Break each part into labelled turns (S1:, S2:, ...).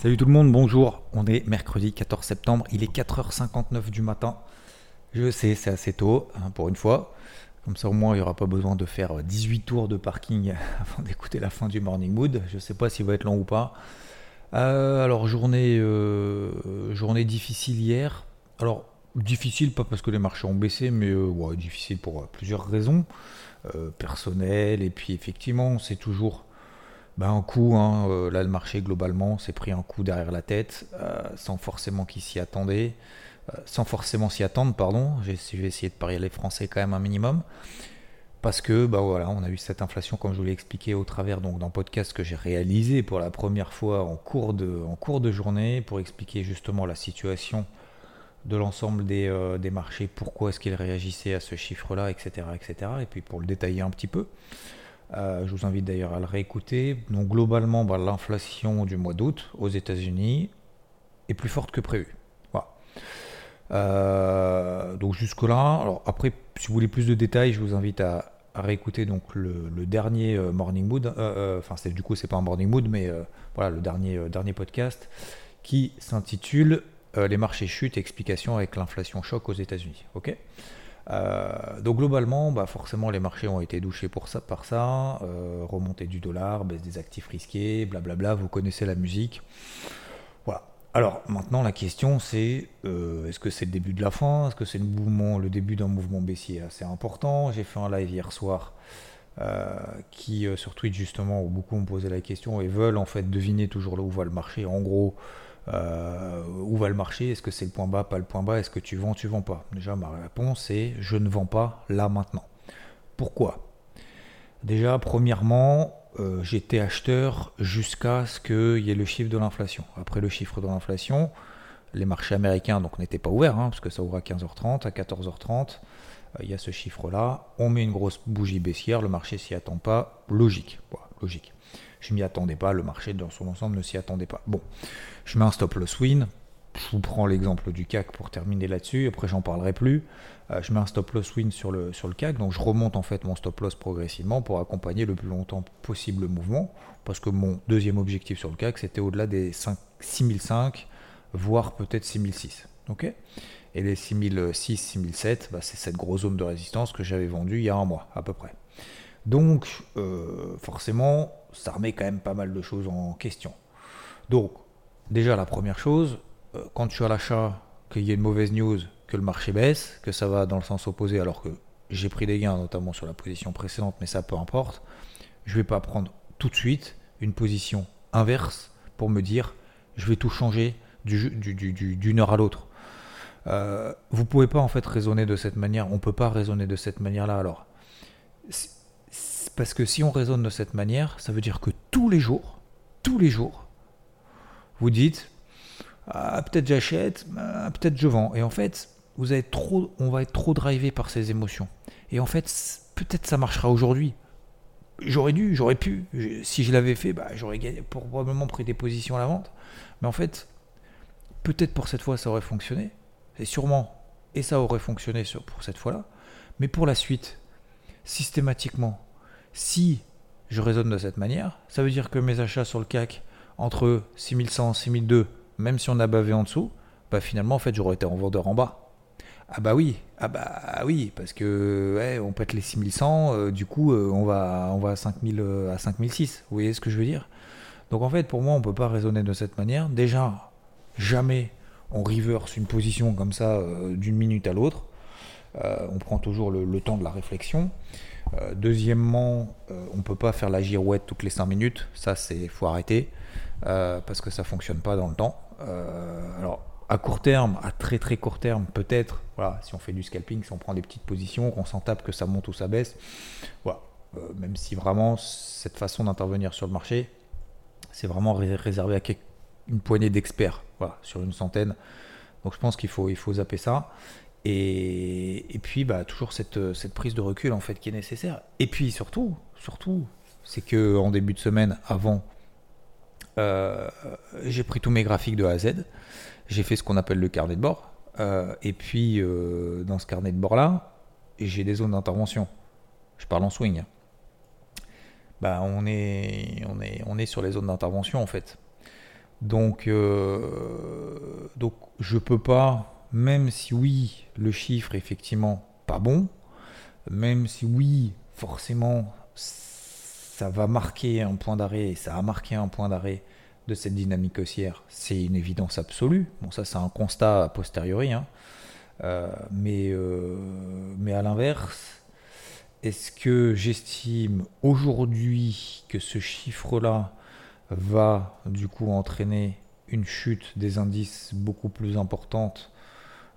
S1: Salut tout le monde, bonjour. On est mercredi 14 septembre, il est 4h59 du matin. Je sais, c'est assez tôt hein, pour une fois. Comme ça au moins il n'y aura pas besoin de faire 18 tours de parking avant d'écouter la fin du morning mood. Je ne sais pas s'il va être long ou pas. Euh, alors journée, euh, journée difficile hier. Alors difficile pas parce que les marchés ont baissé, mais euh, difficile pour euh, plusieurs raisons euh, personnelles. Et puis effectivement c'est toujours ben, un coup. hein, euh, là le marché globalement s'est pris un coup derrière la tête euh, sans forcément qu'il s'y attendait. euh, sans forcément s'y attendre, pardon. J'ai essayer de parier les Français quand même un minimum. Parce que bah on a eu cette inflation, comme je vous l'ai expliqué au travers donc d'un podcast que j'ai réalisé pour la première fois en cours de, journée pour expliquer justement la situation de l'ensemble des, des marchés, pourquoi est-ce qu'ils réagissaient à ce chiffre-là, etc., etc. Et puis pour le détailler un petit peu, euh, je vous invite d'ailleurs à le réécouter. Donc globalement, bah, l'inflation du mois d'août aux États-Unis est plus forte que prévu. Voilà. Euh, donc jusque-là, après, si vous voulez plus de détails, je vous invite à, réécouter donc le, dernier euh, Morning Mood. Enfin, du coup, c'est pas un Morning Mood, mais voilà, le dernier, dernier podcast qui s'intitule Les marchés chutent, explication avec l'inflation choc aux États-Unis. Ok? Euh, donc globalement, bah forcément les marchés ont été douchés pour ça, par ça, euh, remontée du dollar, baisse des actifs risqués, blablabla, vous connaissez la musique. Voilà. Alors maintenant la question c'est euh, est-ce que c'est le début de la fin? Est-ce que c'est le le début d'un mouvement baissier assez important? J'ai fait un live hier soir euh, qui sur Twitch justement où beaucoup me posaient la question et veulent en fait deviner toujours là où va le marché. En gros, euh, où va le marché? Est-ce que c'est le point bas, pas le point bas? Est-ce que tu vends, tu vends pas? Déjà ma réponse est je ne vends pas là maintenant. Pourquoi? Déjà, premièrement, euh, j'étais acheteur jusqu'à ce qu'il y ait le chiffre de l'inflation. Après le chiffre de l'inflation, les marchés américains donc n'étaient pas ouverts, hein, parce que ça ouvre à 15h30, à 14h30, euh, il y a ce chiffre-là. On met une grosse bougie baissière, le marché s'y attend pas. Logique, logique. Je m'y attendais pas, le marché dans son ensemble ne s'y attendait pas. Bon, je mets un stop loss win. Je vous prends l'exemple du CAC pour terminer là-dessus. Après, j'en parlerai plus. Euh, je mets un stop loss win sur le, CAC. Donc, je remonte en fait mon stop loss progressivement pour accompagner le plus longtemps possible le mouvement. Parce que mon deuxième objectif sur le CAC, c'était au-delà des 5 6005, voire peut-être 6006. Ok? Et les 6006, 6007, bah, c'est cette grosse zone de résistance que j'avais vendue il y a un mois à peu près. Donc, euh, forcément, ça remet quand même pas mal de choses en question. Donc, déjà, la première chose, euh, quand tu à l'achat, qu'il y ait une mauvaise news, que le marché baisse, que ça va dans le sens opposé, alors que j'ai pris des gains, notamment sur la position précédente, mais ça peu importe, je vais pas prendre tout de suite une position inverse pour me dire je vais tout changer du- du- du- du- d'une heure à l'autre. Euh, vous pouvez pas en fait raisonner de cette manière, on peut pas raisonner de cette manière-là. Alors, parce que si on raisonne de cette manière, ça veut dire que tous les jours, tous les jours, vous dites ah, peut-être j'achète, ah, peut-être je vends. Et en fait, vous trop, on va être trop drivé par ces émotions. Et en fait, peut-être ça marchera aujourd'hui. J'aurais dû, j'aurais pu. Si je l'avais fait, bah, j'aurais probablement pris des positions à la vente. Mais en fait, peut-être pour cette fois ça aurait fonctionné. Et sûrement, et ça aurait fonctionné pour cette fois-là. Mais pour la suite, systématiquement, si je raisonne de cette manière, ça veut dire que mes achats sur le CAC entre 6100 6002, même si on a bavé en dessous, bah finalement en fait j'aurais été en vendeur en bas. Ah bah oui, ah bah oui, parce que ouais, on pète les 6100, euh, du coup euh, on va on va à 5000 euh, à 5006. Vous voyez ce que je veux dire? Donc en fait pour moi on peut pas raisonner de cette manière. Déjà jamais on reverse une position comme ça d'une minute à l'autre. On prend toujours le temps de la réflexion. Euh, deuxièmement, euh, on peut pas faire la girouette toutes les 5 minutes. Ça, c'est faut arrêter euh, parce que ça fonctionne pas dans le temps. Alors, à court terme, à très très court terme, peut-être. Voilà, si on fait du scalping, si on prend des petites positions, qu'on s'en tape, que ça monte ou ça baisse. Voilà. Même si vraiment cette façon d'intervenir sur le marché, C'est vraiment réservé à une poignée d'experts, voilà, sur une centaine. Donc je pense qu'il faut, il faut zapper ça. Et, puis bah, toujours cette, cette, prise de recul en fait qui est nécessaire. Et puis surtout, surtout, c'est que en début de semaine, avant, euh, j'ai pris tous mes graphiques de A à Z. J'ai fait ce qu'on appelle le carnet de bord. Euh, et puis euh, dans ce carnet de bord là, j'ai des zones d'intervention. Je parle en swing. Bah, on est, on est, on est sur les zones d'intervention en fait. Donc, euh, donc je peux pas, même si oui, le chiffre est effectivement pas bon, même si oui, forcément, ça va marquer un point d'arrêt, ça a marqué un point d'arrêt de cette dynamique haussière, c'est une évidence absolue. Bon, ça, c'est un constat a posteriori, hein. euh, mais, euh, mais à l'inverse, est-ce que j'estime aujourd'hui que ce chiffre-là va du coup entraîner une chute des indices beaucoup plus importante.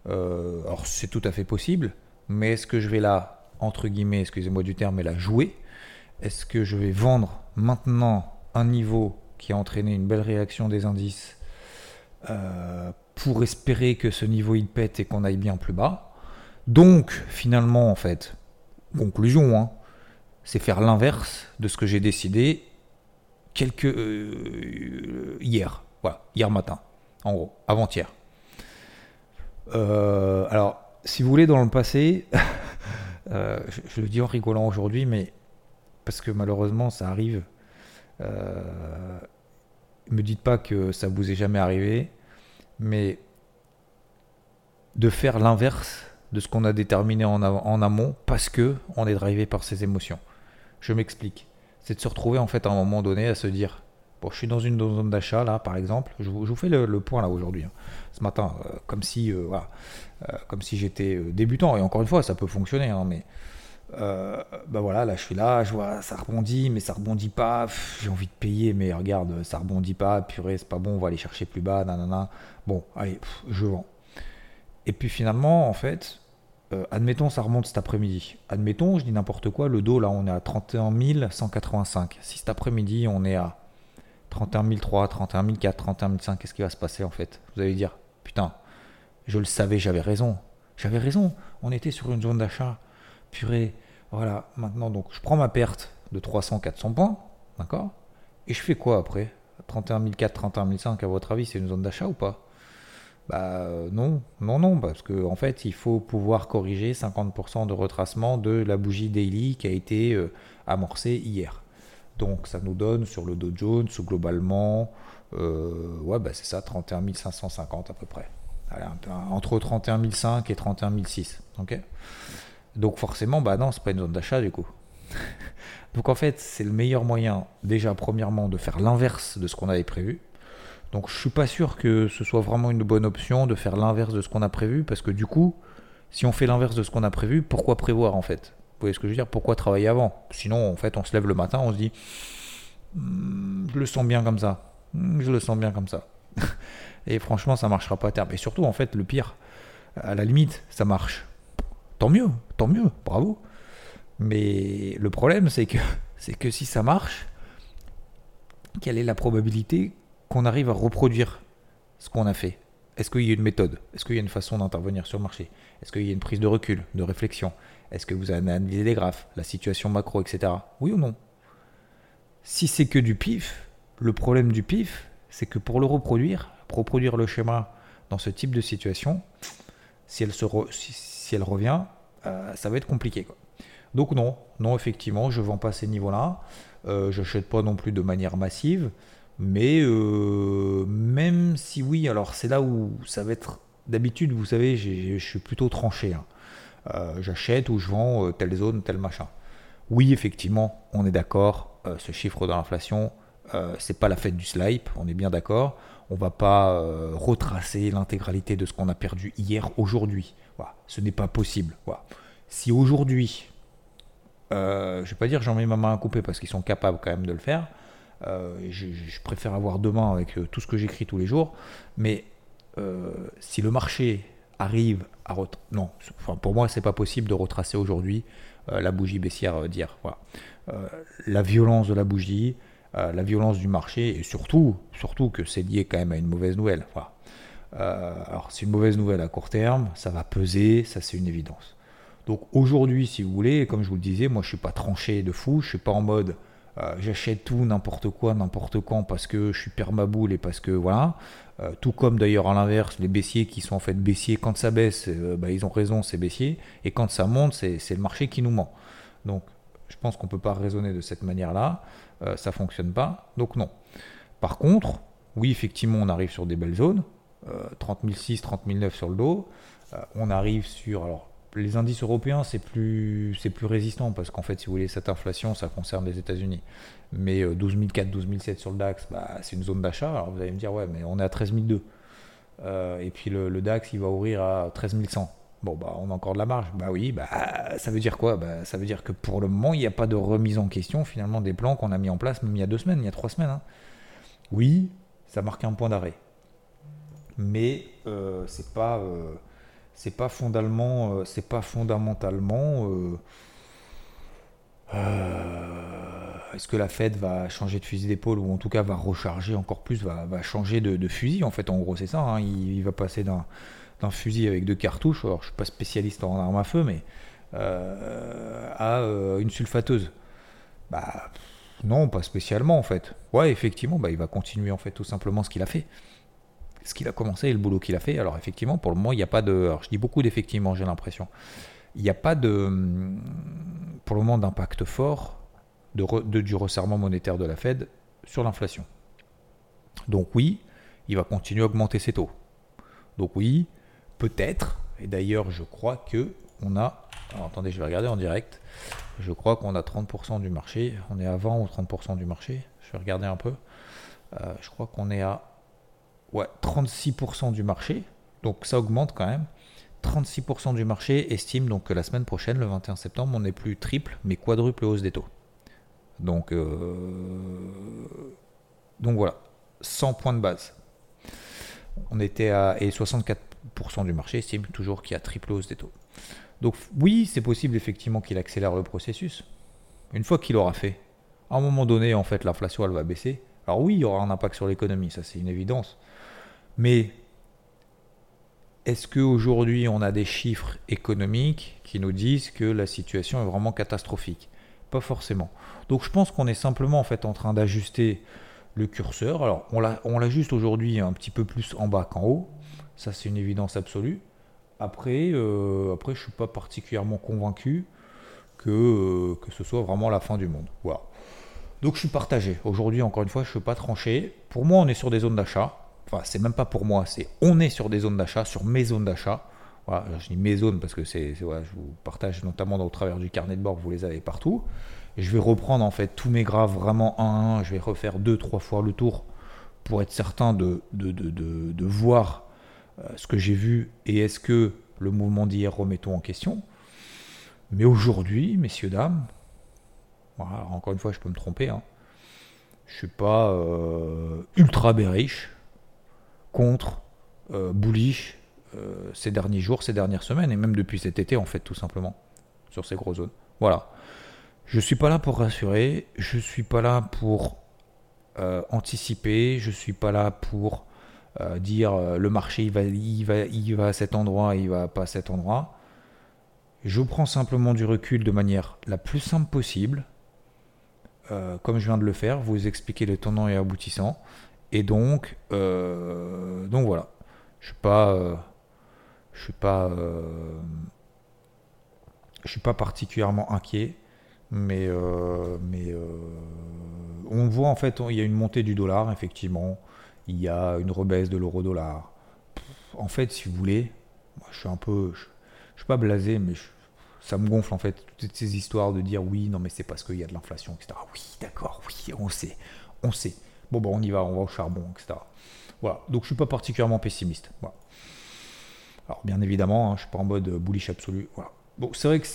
S1: Euh, alors c'est tout à fait possible, mais est-ce que je vais là, entre guillemets, excusez-moi du terme, mais la jouer? Est-ce que je vais vendre maintenant un niveau qui a entraîné une belle réaction des indices euh, pour espérer que ce niveau il pète et qu'on aille bien plus bas? Donc finalement en fait, conclusion, hein, c'est faire l'inverse de ce que j'ai décidé quelques euh, hier, voilà, hier matin, en gros, avant-hier. Euh, alors, si vous voulez, dans le passé, euh, je, le dis en rigolant aujourd'hui, mais parce que malheureusement, ça arrive. me dites pas que ça vous est jamais arrivé, mais de faire l'inverse de ce qu'on a déterminé en, en, amont parce que on est drivé par ses émotions. Je m'explique c'est de se retrouver en fait à un moment donné à se dire bon je suis dans une zone d'achat là par exemple je, vous fais le, point là aujourd'hui hein. ce matin euh, comme si euh, euh, comme si j'étais débutant et encore une fois ça peut fonctionner hein, mais bah voilà là je suis là je vois ça rebondit mais ça rebondit pas j'ai envie de payer mais regarde ça rebondit pas purée c'est pas bon on va aller chercher plus bas nanana bon allez je vends et puis finalement en fait admettons, ça remonte cet après-midi. Admettons, je dis n'importe quoi, le dos, là, on est à 31 185. Si cet après-midi, on est à 31 300, 31 400, 31 500, qu'est-ce qui va se passer en fait? Vous allez dire, putain, je le savais, j'avais raison. J'avais raison, on était sur une zone d'achat. Purée, voilà, maintenant, donc, je prends ma perte de 300, 400 points, d'accord? Et je fais quoi après? 31 400, 31 500, à votre avis, c'est une zone d'achat ou pas? Bah non, non, non, parce qu'en en fait, il faut pouvoir corriger 50% de retracement de la bougie daily qui a été euh, amorcée hier. Donc ça nous donne sur le Dow Jones, globalement, euh, ouais, bah, c'est ça, 31 550 à peu près. entre 31 500 et 31 600. ok? Donc forcément, bah non, c'est pas une zone d'achat du coup. Donc en fait, c'est le meilleur moyen, déjà premièrement, de faire l'inverse de ce qu'on avait prévu. Donc je suis pas sûr que ce soit vraiment une bonne option de faire l'inverse de ce qu'on a prévu, parce que du coup, si on fait l'inverse de ce qu'on a prévu, pourquoi prévoir en fait? Vous voyez ce que je veux dire? Pourquoi travailler avant? Sinon, en fait, on se lève le matin, on se dit, hmm, je le sens bien comme ça, hmm, je le sens bien comme ça. Et franchement, ça marchera pas à terme. Et surtout, en fait, le pire, à la limite, ça marche. Tant mieux, tant mieux, bravo. Mais le problème, c'est que, c'est que si ça marche, quelle est la probabilité qu'on arrive à reproduire ce qu'on a fait? Est-ce qu'il y a une méthode? Est-ce qu'il y a une façon d'intervenir sur le marché? Est-ce qu'il y a une prise de recul, de réflexion? Est-ce que vous avez analysé les graphes, la situation macro, etc. Oui ou non? Si c'est que du pif, le problème du pif, c'est que pour le reproduire, reproduire le schéma dans ce type de situation, si elle, revient, euh, ça va être compliqué. Donc non, non, effectivement, je ne vends pas ces niveaux-là. Euh, je n'achète pas non plus de manière massive. Mais euh, même si oui, alors c'est là où ça va être. D'habitude, vous savez, je suis plutôt tranché. Hein. Euh, j'achète ou je vends euh, telle zone, tel machin. Oui, effectivement, on est d'accord. ce chiffre de l'inflation, c'est pas la fête du slipe, on est bien d'accord. On va pas retracer l'intégralité de ce qu'on a perdu hier, aujourd'hui. Voilà. Ce n'est pas possible. Voilà. Si aujourd'hui, je vais pas dire j'en mets ma main à couper parce qu'ils sont capables quand même de le faire. Euh, je, préfère avoir demain avec euh, tout ce que j'écris tous les jours. Mais euh, si le marché arrive à non, pour moi c'est pas possible de retracer aujourd'hui la bougie baissière d'hier. Voilà. la violence de la bougie euh, la violence du marché et surtout, surtout que c'est lié quand même à une mauvaise nouvelle. Euh, alors c'est une mauvaise nouvelle à court terme, ça va peser, ça c'est une évidence. Donc aujourd'hui, si vous voulez, comme je vous le disais, moi je suis pas tranché de fou, je suis pas en mode euh, j'achète tout, n'importe quoi, n'importe quand parce que je suis permaboule et parce que voilà. tout comme d'ailleurs à l'inverse, les baissiers qui sont en fait baissiers, quand ça baisse, bah, ils ont raison, c'est baissier, et quand ça monte, c'est le marché qui nous ment. Donc je pense qu'on ne peut pas raisonner de cette manière-là. Euh, ça ne fonctionne pas. Donc non. Par contre, oui, effectivement, on arrive sur des belles zones. 30 006, 30 009 sur le dos. Euh, on arrive sur... les indices européens, c'est plus, c'est plus résistant parce qu'en fait, si vous voulez, cette inflation, ça concerne les États-Unis. Mais 12 004, 12 007 sur le DAX, bah, c'est une zone d'achat. Alors vous allez me dire, ouais, mais on est à 13 002. Euh, et puis le, DAX, il va ouvrir à 13 100. Bon, bah, on a encore de la marge. Bah oui, bah, ça veut dire quoi? Bah, Ça veut dire que pour le moment, il n'y a pas de remise en question finalement des plans qu'on a mis en place, même il y a deux semaines, il y a trois semaines. Hein. Oui, ça marque un point d'arrêt. Mais euh, c'est pas, euh, c'est pas, fondamentalement, euh, pas fondamentalement. Est-ce que la Fed va changer de fusil d'épaule ou en tout cas va recharger encore plus, va, changer de, fusil en fait en gros c'est ça, hein. il, va passer d'un un fusil avec deux cartouches, alors je suis pas spécialiste en arme à feu, mais euh, à euh, une sulfateuse. Bah non, pas spécialement en fait. Ouais, effectivement, bah, il va continuer en fait tout simplement ce qu'il a fait. Ce qu'il a commencé et le boulot qu'il a fait. Alors effectivement, pour le moment, il n'y a pas de... Alors je dis beaucoup d'effectivement, j'ai l'impression. Il n'y a pas de... Pour le moment, d'impact fort de, du resserrement monétaire de la Fed sur l'inflation. Donc oui, il va continuer à augmenter ses taux. Donc oui, peut-être, et d'ailleurs je crois que on a, attendez je vais regarder en direct, je crois qu'on a 30% du marché, on est à 20 ou 30% du marché, je vais regarder un peu, euh, je crois qu'on est à ouais, 36% du marché, donc ça augmente quand même. 36% du marché estime donc que la semaine prochaine, le 21 septembre, on n'est plus triple mais quadruple hausse des taux. Donc, euh, donc voilà, 100 points de base. On était à et 64% du marché estime toujours qu'il y a triple hausse des taux. Donc oui, c'est possible effectivement qu'il accélère le processus. Une fois qu'il aura fait, à un moment donné, en fait, l'inflation, elle va baisser. Alors oui, il y aura un impact sur l'économie, ça c'est une évidence. Mais est-ce qu'aujourd'hui, on a des chiffres économiques qui nous disent que la situation est vraiment catastrophique? Pas forcément. Donc je pense qu'on est simplement en fait en train d'ajuster le curseur. Alors on l'ajuste aujourd'hui un petit peu plus en bas qu'en haut. Ça, c'est une évidence absolue. Après, euh, après je ne suis pas particulièrement convaincu que, euh, que ce soit vraiment la fin du monde. Voilà. Donc, je suis partagé. Aujourd'hui, encore une fois, je ne suis pas tranché. Pour moi, on est sur des zones d'achat. Enfin, c'est même pas pour moi, c'est on est sur des zones d'achat, sur mes zones d'achat. Voilà, je dis mes zones parce que c'est, je vous partage notamment au travers du carnet de bord, vous les avez partout. Je vais reprendre en fait tous mes graphes vraiment un à un. Je vais refaire deux, trois fois le tour pour être certain de, de, de, voir euh, ce que j'ai vu et est-ce que le mouvement d'hier remettons en question. Mais aujourd'hui, messieurs, dames, voilà, encore une fois, je peux me tromper, hein, je ne suis pas euh, ultra bearish contre euh, bullish ces derniers jours, ces dernières semaines, et même depuis cet été, en fait, tout simplement, sur ces grosses zones. Voilà. Je ne suis pas là pour rassurer, je ne suis pas là pour anticiper, je ne suis pas là pour euh, dire euh, le marché il va, il, va, il va à cet endroit, il va pas à cet endroit. Je prends simplement du recul de manière la plus simple possible, euh, comme je viens de le faire, vous expliquer le tenant et aboutissant. Et donc, donc voilà, je suis pas, je suis pas, je suis pas particulièrement inquiet, mais, mais on voit en fait, il y a une montée du dollar effectivement il y a une rebaisse de l'euro-dollar. En fait, si vous voulez, moi, je suis un peu, je, suis pas blasé, mais ça me gonfle en fait toutes ces histoires de dire oui, non mais c'est parce qu'il y a de l'inflation, etc. Oui, d'accord, oui, on sait, on sait. Bon, bon, on y va, on va au charbon, etc. Voilà, donc je suis pas particulièrement pessimiste. Alors bien évidemment, je hein, je suis pas en mode bullish absolu. Voilà. Bon, c'est vrai que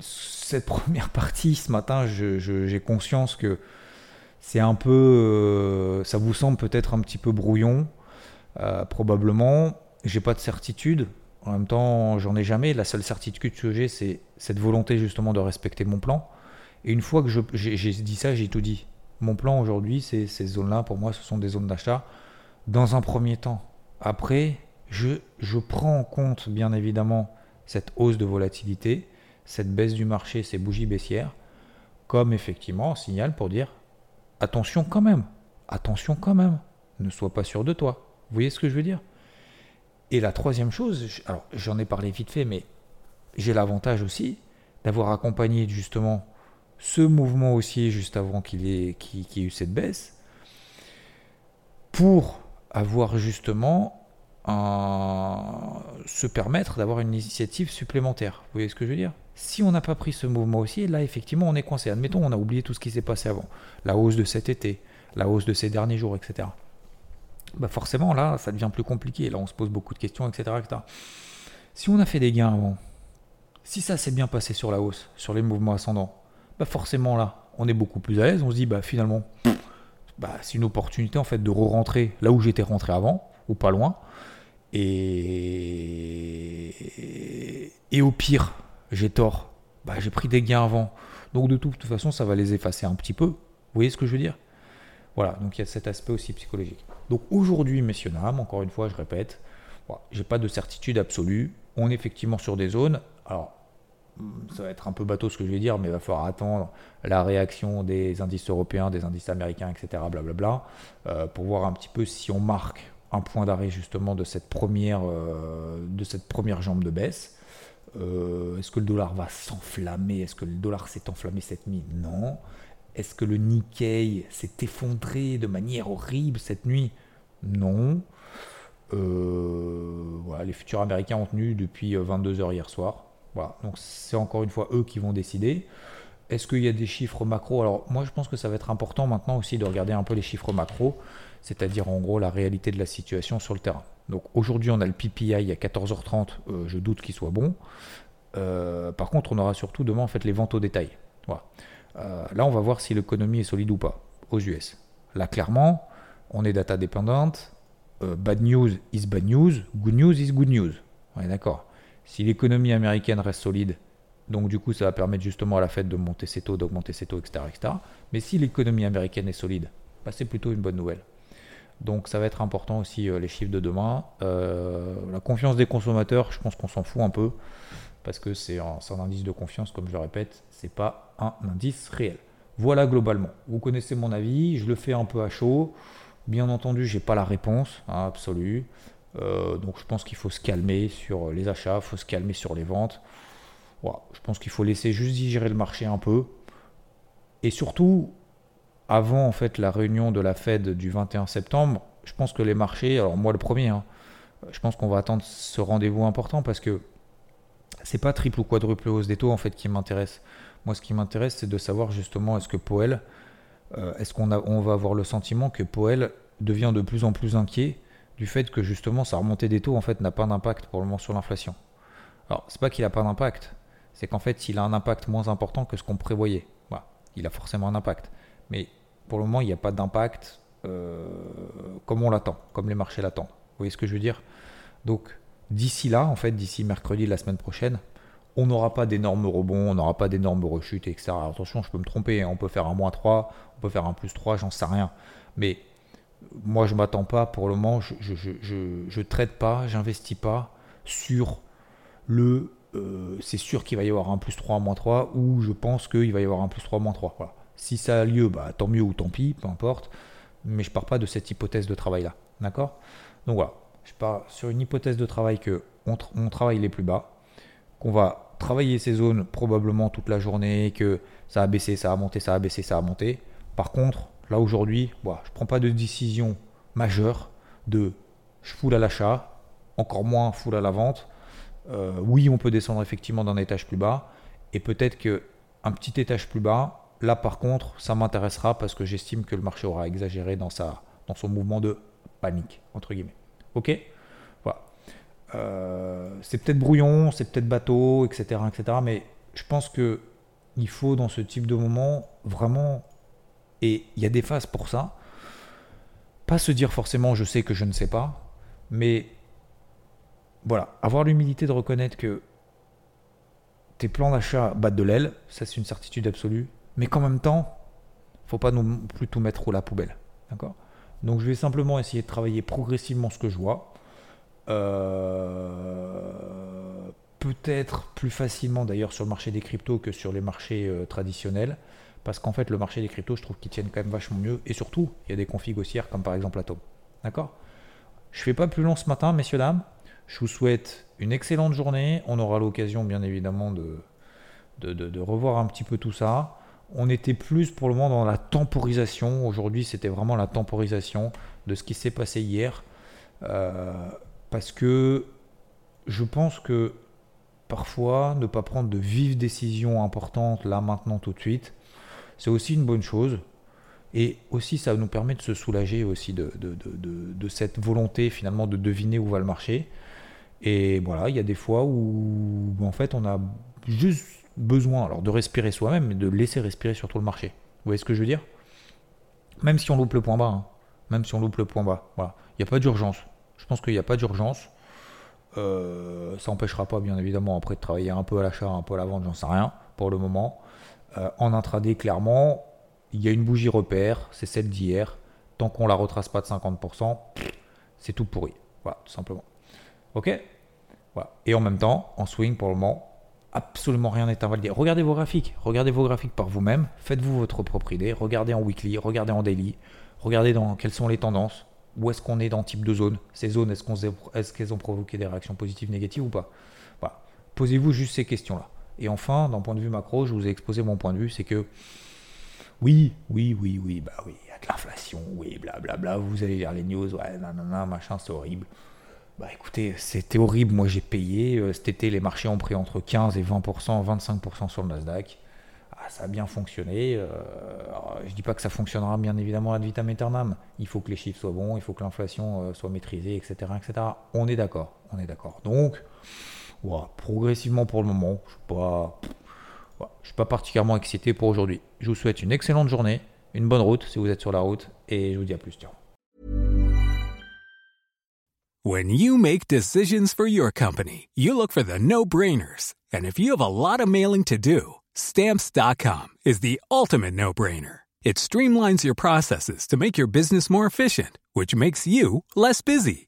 S1: cette première partie ce matin, j'ai conscience que c'est un peu, euh, ça vous semble peut-être un petit peu brouillon, euh, probablement. J'ai pas de certitude. En même temps, j'en ai jamais. La seule certitude que j'ai, c'est cette volonté justement de respecter mon plan. Et une fois que j'ai dit ça, j'ai tout dit. Mon plan aujourd'hui, c'est ces zones-là, pour moi, ce sont des zones d'achat dans un premier temps. Après, je, je prends en compte, bien évidemment, cette hausse de volatilité, cette baisse du marché, ces bougies baissières, comme effectivement un signal pour dire attention quand même, attention quand même, ne sois pas sûr de toi. Vous voyez ce que je veux dire? Et la troisième chose, alors j'en ai parlé vite fait, mais j'ai l'avantage aussi d'avoir accompagné justement ce mouvement haussier juste avant qu'il ait, ait eu cette baisse, pour avoir justement un, se permettre d'avoir une initiative supplémentaire. Vous voyez ce que je veux dire? Si on n'a pas pris ce mouvement haussier, là effectivement on est coincé. Admettons, on a oublié tout ce qui s'est passé avant, la hausse de cet été, la hausse de ces derniers jours, etc. Bah forcément là, ça devient plus compliqué. Là, on se pose beaucoup de questions, etc., etc. Si on a fait des gains avant, si ça s'est bien passé sur la hausse, sur les mouvements ascendants, bah forcément là, on est beaucoup plus à l'aise. On se dit, bah finalement, bah, c'est une opportunité en fait de re-rentrer là où j'étais rentré avant, ou pas loin. Et, et au pire, j'ai tort. Bah, j'ai pris des gains avant. Donc de toute façon, ça va les effacer un petit peu. Vous voyez ce que je veux dire? Voilà, donc il y a cet aspect aussi psychologique. Donc aujourd'hui, messieurs, dames, encore une fois, je répète, j'ai pas de certitude absolue. On est effectivement sur des zones. Alors, ça va être un peu bateau ce que je vais dire, mais il va falloir attendre la réaction des indices européens, des indices américains, etc. Blablabla, euh, pour voir un petit peu si on marque un point d'arrêt justement de cette première, euh, jambe de baisse. Euh, est-ce que le dollar va s'enflammer? Est-ce que le dollar s'est enflammé cette nuit? Non. Est-ce que le Nikkei s'est effondré de manière horrible cette nuit? Non. les futurs américains ont tenu depuis 22h hier soir. Voilà, donc c'est encore une fois eux qui vont décider. Est-ce qu'il y a des chiffres macro? Alors moi je pense que ça va être important maintenant aussi de regarder un peu les chiffres macro, c'est-à-dire en gros la réalité de la situation sur le terrain. Donc aujourd'hui on a le PPI à 14h30, euh, je doute qu'il soit bon. Euh, par contre on aura surtout demain en fait les ventes au détail. Voilà. Euh, là on va voir si l'économie est solide ou pas aux US. Là clairement on est data dépendante. bad news is bad news, good news is good news. On est d'accord? Si l'économie américaine reste solide, donc du coup ça va permettre justement à la Fed de monter ses taux, d'augmenter ses taux, etc. etc. Mais si l'économie américaine est solide, bah, c'est plutôt une bonne nouvelle. Donc ça va être important aussi euh, les chiffres de demain. Euh, la confiance des consommateurs, je pense qu'on s'en fout un peu parce que c'est un, indice de confiance, comme je le répète, c'est pas un indice réel. Voilà globalement. Vous connaissez mon avis, je le fais un peu à chaud. Bien entendu, j'ai pas la réponse hein, absolue. Euh, donc je pense qu'il faut se calmer sur les achats, il faut se calmer sur les ventes. je pense qu'il faut laisser juste digérer le marché un peu. Et surtout, avant en fait la réunion de la Fed du 21 septembre, je pense que les marchés, alors moi le premier, hein, je pense qu'on va attendre ce rendez-vous important parce que c'est pas triple ou quadruple hausse des taux en fait qui m'intéresse. Moi ce qui m'intéresse c'est de savoir justement est-ce que Powell, euh, est-ce qu'on on va avoir le sentiment que Powell devient de plus en plus inquiet du fait que justement sa remontée des taux en fait n'a pas d'impact pour le moment sur l'inflation. Alors c'est pas qu'il n'a pas d'impact, c'est qu'en fait il a un impact moins important que ce qu'on prévoyait. Voilà. Il a forcément un impact, mais pour le moment il n'y a pas d'impact euh, comme on l'attend, comme les marchés l'attendent. Vous voyez ce que je veux dire? Donc d'ici là, en fait, d'ici mercredi la semaine prochaine, on n'aura pas d'énormes rebonds, on n'aura pas d'énormes rechutes, etc. attention, je peux me tromper, hein. on peut faire un moins 3, on peut faire un plus 3, j'en sais rien. Mais moi, je m'attends pas pour le moment, je je, traite pas, j'investis pas sur le euh, c'est sûr qu'il va y avoir un plus 3, moins 3, ou je pense qu'il va y avoir un plus 3, moins 3. Voilà. Si ça a lieu, bah, tant mieux ou tant pis, peu importe, mais je pars pas de cette hypothèse de travail-là. D'accord? Donc voilà, je pars sur une hypothèse de travail que on, travaille les plus bas, qu'on va travailler ces zones probablement toute la journée, que ça a baissé, ça a monté, ça a baissé, ça a monté. Par contre, Là aujourd'hui, je ne prends pas de décision majeure de je foule à l'achat, encore moins foule à la vente. Euh, oui, on peut descendre effectivement d'un étage plus bas, et peut-être qu'un petit étage plus bas, là par contre, ça m'intéressera parce que j'estime que le marché aura exagéré dans, sa, dans son mouvement de panique, entre guillemets. Ok? Euh, c'est peut-être brouillon, c'est peut-être bateau, etc., etc. Mais je pense que il faut dans ce type de moment vraiment et il y a des phases pour ça. Pas se dire forcément je sais que je ne sais pas, mais voilà, avoir l'humilité de reconnaître que tes plans d'achat battent de l'aile, ça c'est une certitude absolue, mais qu'en même temps, faut pas non plus tout mettre à la poubelle. D'accord? Donc je vais simplement essayer de travailler progressivement ce que je vois. Euh, peut-être plus facilement d'ailleurs sur le marché des cryptos que sur les marchés euh, traditionnels. Parce qu'en fait, le marché des cryptos, je trouve qu'ils tiennent quand même vachement mieux. Et surtout, il y a des configs haussières comme par exemple Atom. D'accord? Je fais pas plus long ce matin, messieurs, dames. Je vous souhaite une excellente journée. On aura l'occasion, bien évidemment, de, de, revoir un petit peu tout ça. On était plus pour le moment dans la temporisation. Aujourd'hui, c'était vraiment la temporisation de ce qui s'est passé hier. Euh, parce que je pense que parfois, ne pas prendre de vives décisions importantes là, maintenant, tout de suite, c'est aussi une bonne chose. Et aussi, ça nous permet de se soulager aussi de, cette volonté finalement de deviner où va le marché. Et voilà, il y a des fois où en fait on a juste besoin alors de respirer soi-même, mais de laisser respirer surtout le marché. Vous voyez ce que je veux dire? Même si on loupe le point bas, hein. même si on loupe le point bas, voilà, il n'y a pas d'urgence. Je pense qu'il n'y a pas d'urgence. Euh, ça n'empêchera pas, bien évidemment, après de travailler un peu à l'achat, un peu à la vente, j'en sais rien pour le moment. Euh, en intraday, clairement, il y a une bougie repère, c'est celle d'hier. Tant qu'on la retrace pas de 50%, c'est tout pourri. Voilà, tout simplement. Ok? Et en même temps, en swing pour le moment, absolument rien n'est invalidé. Regardez vos graphiques, regardez vos graphiques par vous-même, faites-vous votre propre idée, regardez en weekly, regardez en daily, regardez dans quelles sont les tendances, où est-ce qu'on est dans type de zone, ces zones, est-ce qu'elles ont provoqué des réactions positives, négatives ou pas? Voilà. Posez-vous juste ces questions-là. Et enfin, d'un point de vue macro, je vous ai exposé mon point de vue, c'est que oui, oui, oui, oui, bah oui, il y a de l'inflation, oui, blablabla, bla, bla, vous allez lire les news, ouais, nanana, machin, c'est horrible. Bah écoutez, c'était horrible, moi j'ai payé, euh, cet été les marchés ont pris entre 15 et 20%, 25% sur le Nasdaq. Ah, ça a bien fonctionné. Euh, je dis pas que ça fonctionnera bien évidemment ad vitam aeternam. Il faut que les chiffres soient bons, il faut que l'inflation euh, soit maîtrisée, etc., etc. On est d'accord, on est d'accord. Donc, progressivement pour le moment. Je ne suis, suis, pas particulièrement excité pour aujourd'hui. Je vous souhaite une excellente journée, une bonne route si vous êtes sur la route, et je vous dis à plus. Ciao.
S2: When you make decisions for your company, you look for the no-brainers. And if you have a lot of mailing to do, stamps.com is the ultimate no-brainer. It streamlines your processes to make your business more efficient, which makes you less busy.